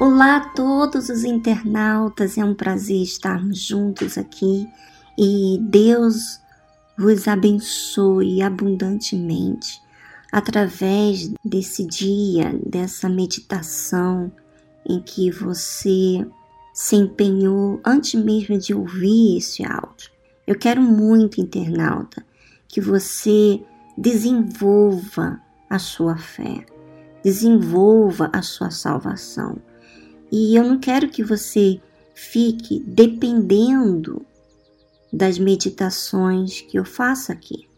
Olá a todos os internautas, é um prazer estarmos juntos aqui e Deus vos abençoe abundantemente através desse dia, dessa meditação em que você se empenhou antes mesmo de ouvir esse áudio. Eu quero muito, internauta, que você desenvolva a sua fé, desenvolva a sua salvação e eu não quero que você fique dependendo das meditações que eu faço aqui.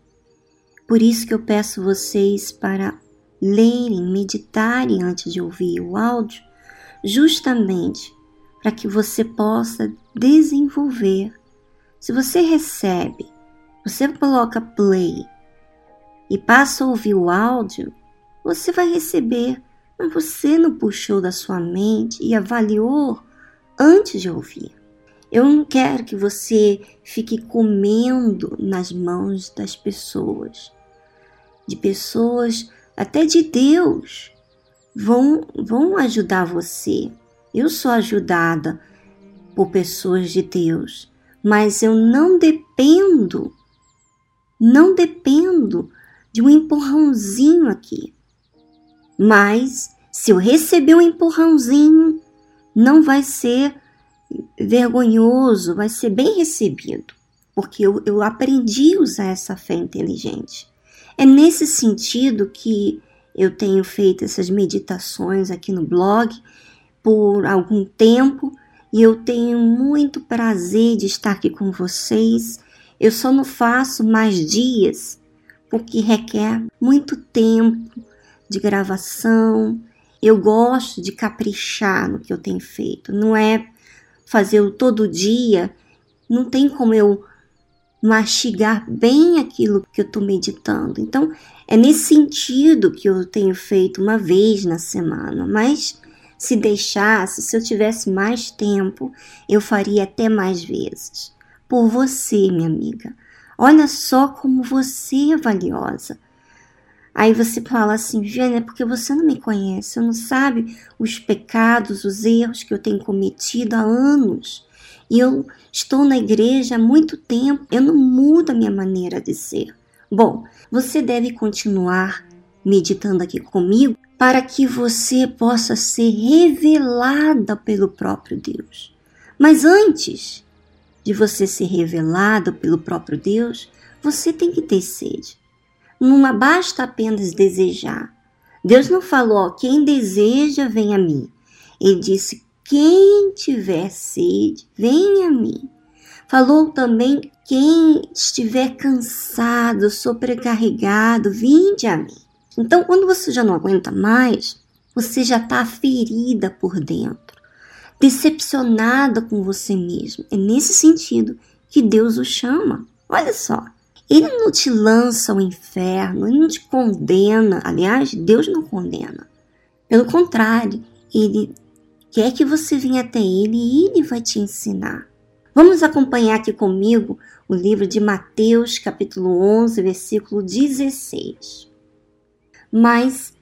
Por isso que eu peço vocês para lerem, meditarem antes de ouvir o áudio, justamente para que você possa desenvolver. Se você recebe, você coloca play e passa a ouvir o áudio, você vai receber mas você não puxou da sua mente e avaliou antes de ouvir. Eu não quero que você fique comendo nas mãos das pessoas, de pessoas, até de Deus, vão, vão ajudar você. Eu sou ajudada por pessoas de Deus, mas eu não dependo, não dependo de um empurrãozinho aqui. Mas se eu receber um empurrãozinho, não vai ser vergonhoso, vai ser bem recebido, porque eu, eu aprendi a usar essa fé inteligente. É nesse sentido que eu tenho feito essas meditações aqui no blog por algum tempo e eu tenho muito prazer de estar aqui com vocês. Eu só não faço mais dias porque requer muito tempo de gravação. Eu gosto de caprichar no que eu tenho feito. Não é fazer todo dia. Não tem como eu mastigar bem aquilo que eu estou meditando. Então, é nesse sentido que eu tenho feito uma vez na semana. Mas se deixasse, se eu tivesse mais tempo, eu faria até mais vezes. Por você, minha amiga. Olha só como você é valiosa. Aí você fala assim, Viviane, é porque você não me conhece, você não sabe os pecados, os erros que eu tenho cometido há anos. E eu estou na igreja há muito tempo, eu não mudo a minha maneira de ser. Bom, você deve continuar meditando aqui comigo para que você possa ser revelada pelo próprio Deus. Mas antes de você ser revelada pelo próprio Deus, você tem que ter sede. Não basta apenas desejar. Deus não falou, quem deseja, vem a mim. Ele disse, quem tiver sede, vem a mim. Falou também, quem estiver cansado, sobrecarregado, vinde a mim. Então, quando você já não aguenta mais, você já está ferida por dentro, decepcionada com você mesmo. É nesse sentido que Deus o chama. Olha só, ele não te lança ao inferno, ele não te condena. Aliás, Deus não condena. Pelo contrário, ele quer que você venha até ele e ele vai te ensinar. Vamos acompanhar aqui comigo o livro de Mateus, capítulo 11, versículo 16. Mas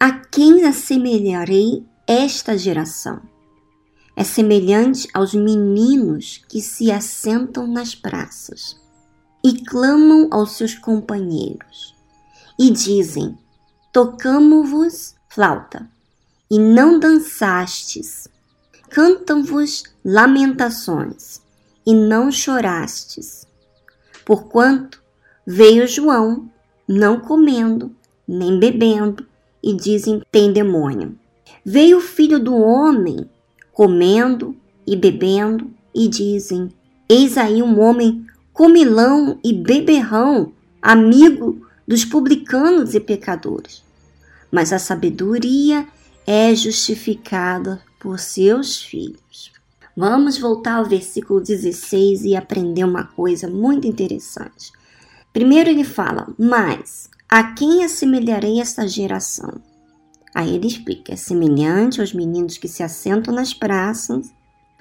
a quem assemelharei esta geração? É semelhante aos meninos que se assentam nas praças e clamam aos seus companheiros e dizem: Tocamo-vos flauta e não dançastes, cantam-vos lamentações e não chorastes. Porquanto veio João, não comendo nem bebendo, e dizem: tem demônio. Veio o filho do homem, comendo e bebendo, e dizem: Eis aí um homem comilão e beberrão, amigo dos publicanos e pecadores. Mas a sabedoria é justificada por seus filhos. Vamos voltar ao versículo 16 e aprender uma coisa muito interessante. Primeiro ele fala: Mas a quem assemelharei esta geração? Aí ele explica: é semelhante aos meninos que se assentam nas praças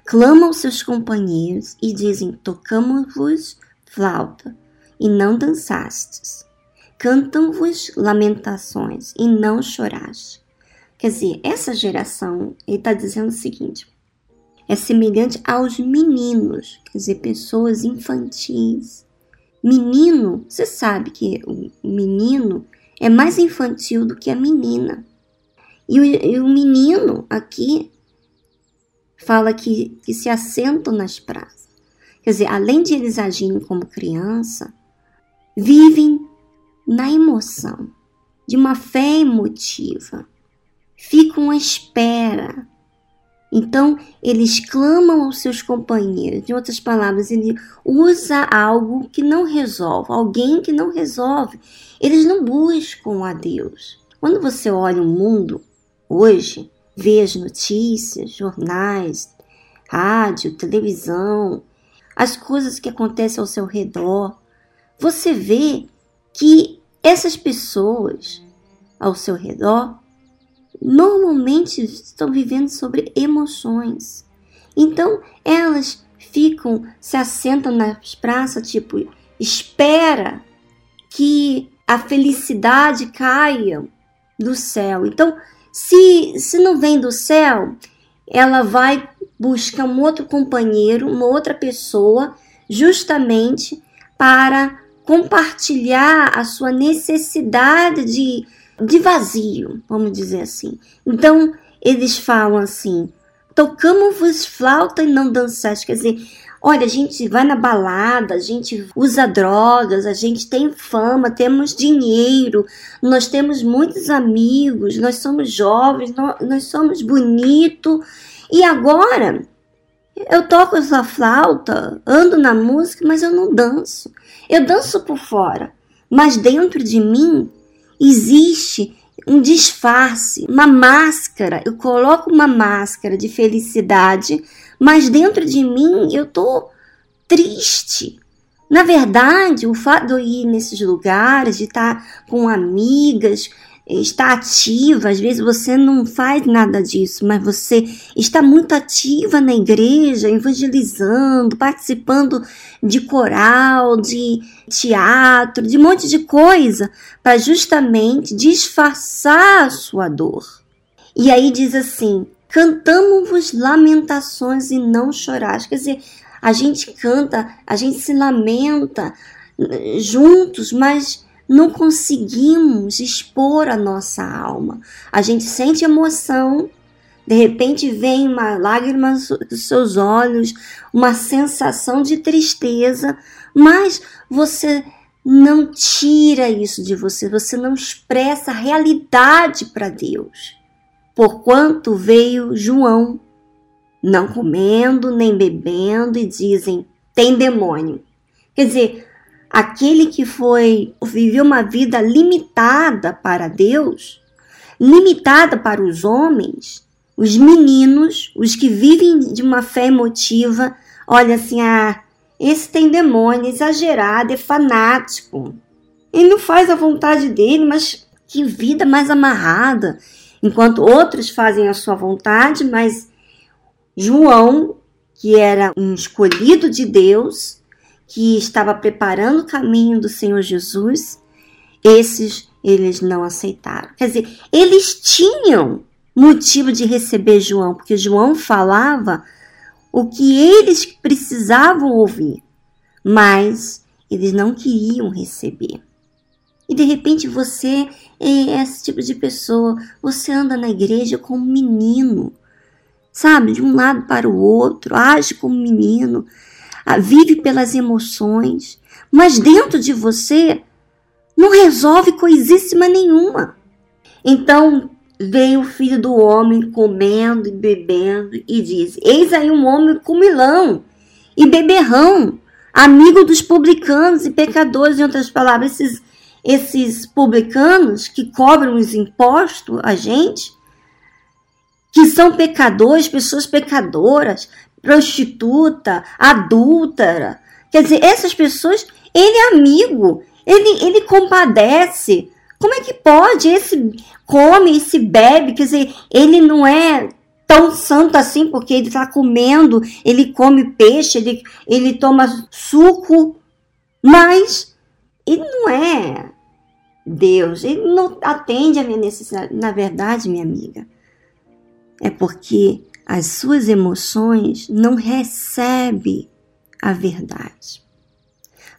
clamam seus companheiros e dizem: Tocamos-vos flauta e não dançastes. Cantam-vos lamentações e não choraste. Quer dizer, essa geração, ele está dizendo o seguinte: é semelhante aos meninos, quer dizer, pessoas infantis. Menino, você sabe que o menino é mais infantil do que a menina. E o, e o menino aqui fala que, que se assentam nas praças. Quer dizer, além de eles agirem como criança, vivem na emoção, de uma fé emotiva, ficam à espera. Então, eles clamam aos seus companheiros. Em outras palavras, ele usa algo que não resolve, alguém que não resolve. Eles não buscam a Deus. Quando você olha o mundo hoje, vê as notícias, jornais, rádio, televisão, as coisas que acontecem ao seu redor, você vê que essas pessoas ao seu redor normalmente estão vivendo sobre emoções. Então elas ficam, se assentam nas praças, tipo, espera que a felicidade caia do céu. Então, se, se não vem do céu, ela vai buscar um outro companheiro, uma outra pessoa, justamente para compartilhar a sua necessidade de, de vazio, vamos dizer assim. Então, eles falam assim: tocamos-vos flauta e não dançaste. Quer dizer, olha, a gente vai na balada, a gente usa drogas, a gente tem fama, temos dinheiro, nós temos muitos amigos, nós somos jovens, nós, somos bonitos. E agora eu toco essa flauta, ando na música, mas eu não danço. Eu danço por fora, mas dentro de mim existe um disfarce, uma máscara. Eu coloco uma máscara de felicidade, mas dentro de mim eu tô triste. Na verdade, o fato de eu ir nesses lugares, de estar com amigas, está ativa, às vezes você não faz nada disso, mas você está muito ativa na igreja, evangelizando, participando de coral, de teatro, de um monte de coisa, para justamente disfarçar a sua dor. E aí diz assim: cantamos-vos lamentações e não chorais. Quer dizer, a gente canta, a gente se lamenta eh, juntos, mas não conseguimos expor a nossa alma. A gente sente emoção, de repente vem uma lágrima dos seus olhos, uma sensação de tristeza, mas você não tira isso de você, você não expressa a realidade para Deus. Porquanto veio João, não comendo nem bebendo, e dizem: tem demônio. Quer dizer, aquele que foi viveu uma vida limitada para Deus, limitada para os homens, os meninos, os que vivem de uma fé emotiva, olha assim, ah, esse tem demônio, exagerado, é fanático. Ele não faz a vontade dele, mas que vida mais amarrada. Enquanto outros fazem a sua vontade, mas João, que era um escolhido de Deus, que estava preparando o caminho do Senhor Jesus, esses eles não aceitaram. Quer dizer, eles tinham motivo de receber João, porque João falava o que eles precisavam ouvir, mas eles não queriam receber. E de repente você é esse tipo de pessoa, você anda na igreja como menino, sabe, de um lado para o outro, age como menino, vive pelas emoções, mas dentro de você não resolve coisíssima nenhuma. Então veio o filho do homem comendo e bebendo e diz: Eis aí um homem comilão e beberrão, amigo dos publicanos e pecadores, em outras palavras, esses, esses publicanos que cobram os impostos a gente, que são pecadores, pessoas pecadoras, prostituta, adúltera. Quer dizer, essas pessoas, ele é amigo, ele, ele compadece. Como é que pode? Esse come, esse bebe, quer dizer, ele não é tão santo assim, porque ele está comendo, ele come peixe, ele, ele toma suco, mas ele não é Deus, ele não atende a minha necessidade. Na verdade, minha amiga, É porque as suas emoções não recebem a verdade.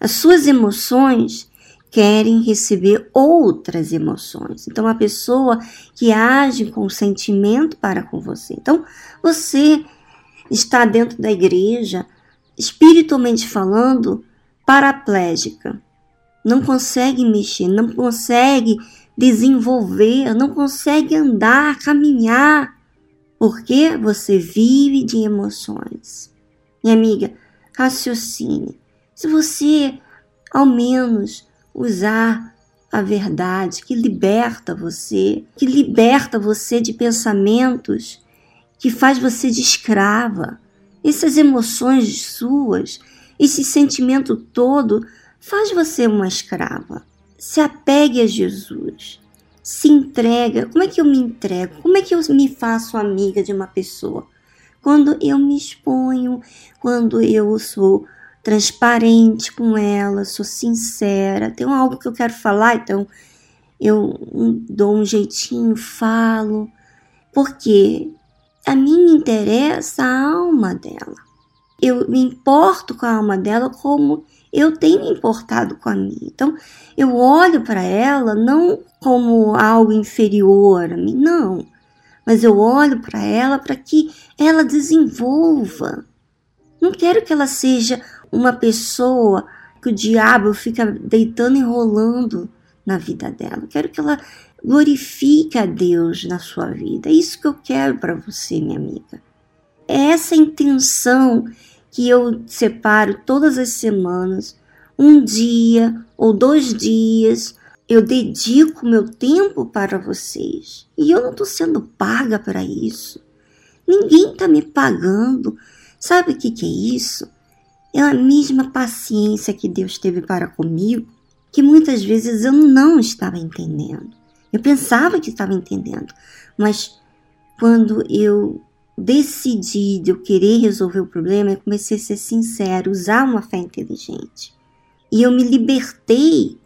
As suas emoções querem receber outras emoções. Então, a pessoa que age com sentimento para com você. Então, você está dentro da igreja, espiritualmente falando, paraplégica. Não consegue mexer, não consegue desenvolver, não consegue andar, caminhar, porque você vive de emoções. Minha amiga, raciocine. Se você, ao menos, usar a verdade que liberta você, que liberta você de pensamentos que faz você de escrava. Essas emoções suas, esse sentimento todo faz você uma escrava. Se apegue a Jesus. Se entrega. Como é que eu me entrego? Como é que eu me faço amiga de uma pessoa? Quando eu me exponho, quando eu sou transparente com ela, sou sincera, tem algo que eu quero falar, então eu dou um jeitinho, falo, porque a mim interessa a alma dela. Eu me importo com a alma dela como eu tenho me importado com a minha. Então, eu olho para ela não como algo inferior a mim, não. Mas eu olho para ela para que ela desenvolva. Não quero que ela seja uma pessoa que o diabo fica deitando e rolando na vida dela. Eu quero que ela glorifique a Deus na sua vida. É isso que eu quero para você, minha amiga. É essa intenção que eu separo todas as semanas, um dia ou dois dias, eu dedico meu tempo para vocês. E eu não estou sendo paga para isso. Ninguém está me pagando. Sabe o que, que é isso? É a mesma paciência que Deus teve para comigo, que muitas vezes eu não estava entendendo. Eu pensava que estava entendendo, mas quando eu decidi de eu querer resolver o problema, eu comecei a ser sincero, usar uma fé inteligente. E eu me libertei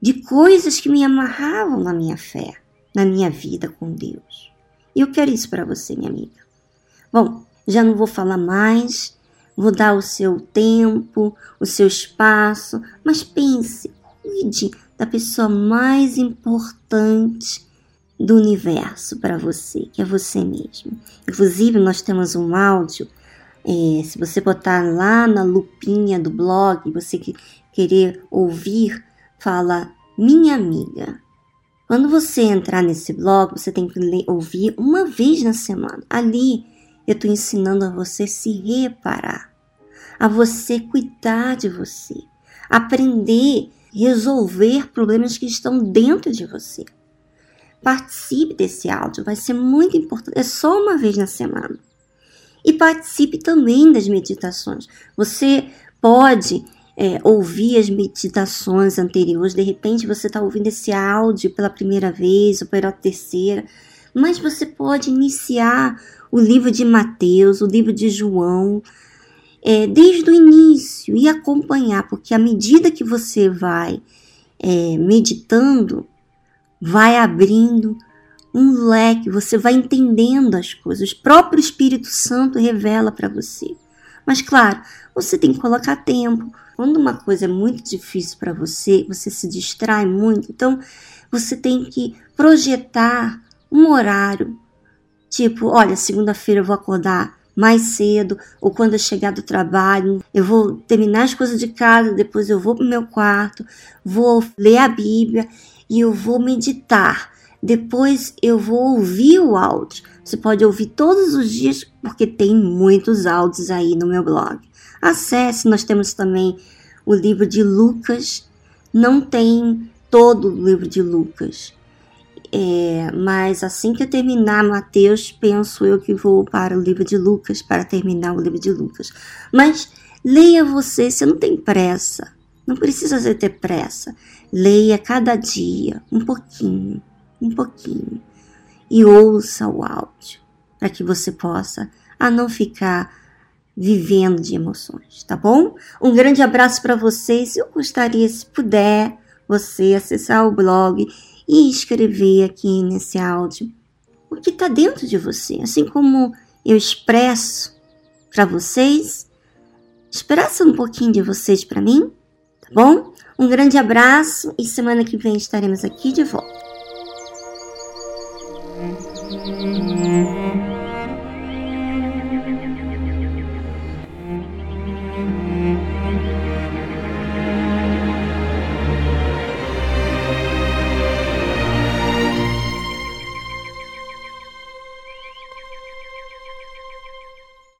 de coisas que me amarravam na minha fé, na minha vida com Deus. E eu quero isso para você, minha amiga. Bom, já não vou falar mais, vou dar o seu tempo, o seu espaço, mas pense, cuide da pessoa mais importante do universo para você, que é você mesmo. Inclusive, nós temos um áudio. É, se você botar lá na lupinha do blog, você que querer ouvir, fala minha amiga. Quando você entrar nesse blog, você tem que ler, ouvir uma vez na semana. Ali eu estou ensinando a você se reparar, a você cuidar de você, aprender, resolver problemas que estão dentro de você. Participe desse áudio, vai ser muito importante. É só uma vez na semana. E participe também das meditações. Você pode é, ouvir as meditações anteriores, de repente você está ouvindo esse áudio pela primeira vez ou pela terceira, mas você pode iniciar o livro de Mateus, o livro de João, é, desde o início e acompanhar, porque à medida que você vai é, meditando, vai abrindo um leque, você vai entendendo as coisas. O próprio Espírito Santo revela para você. Mas claro, você tem que colocar tempo. Quando uma coisa é muito difícil para você, você se distrai muito, então você tem que projetar um horário Tipo, olha, segunda-feira eu vou acordar mais cedo, ou quando eu chegar do trabalho, eu vou terminar as coisas de casa, depois eu vou pro meu quarto, vou ler a Bíblia e eu vou meditar. Depois eu vou ouvir o áudio. Você pode ouvir todos os dias, porque tem muitos áudios aí no meu blog. Acesse, nós temos também o livro de Lucas. Não tem todo o livro de Lucas, é, mas assim que eu terminar Mateus, penso eu que vou para o livro de Lucas, para terminar o livro de Lucas. Mas leia você, você não tem pressa, não precisa ter pressa. Leia cada dia, um pouquinho, um pouquinho. E ouça o áudio, para que você possa a não ficar vivendo de emoções, tá bom? Um grande abraço para vocês. Eu gostaria, se puder, você acessar o blog e escrever aqui nesse áudio o que está dentro de você, assim como eu expresso para vocês, expressa um pouquinho de vocês para mim, bom? Um grande abraço e semana que vem estaremos aqui de volta.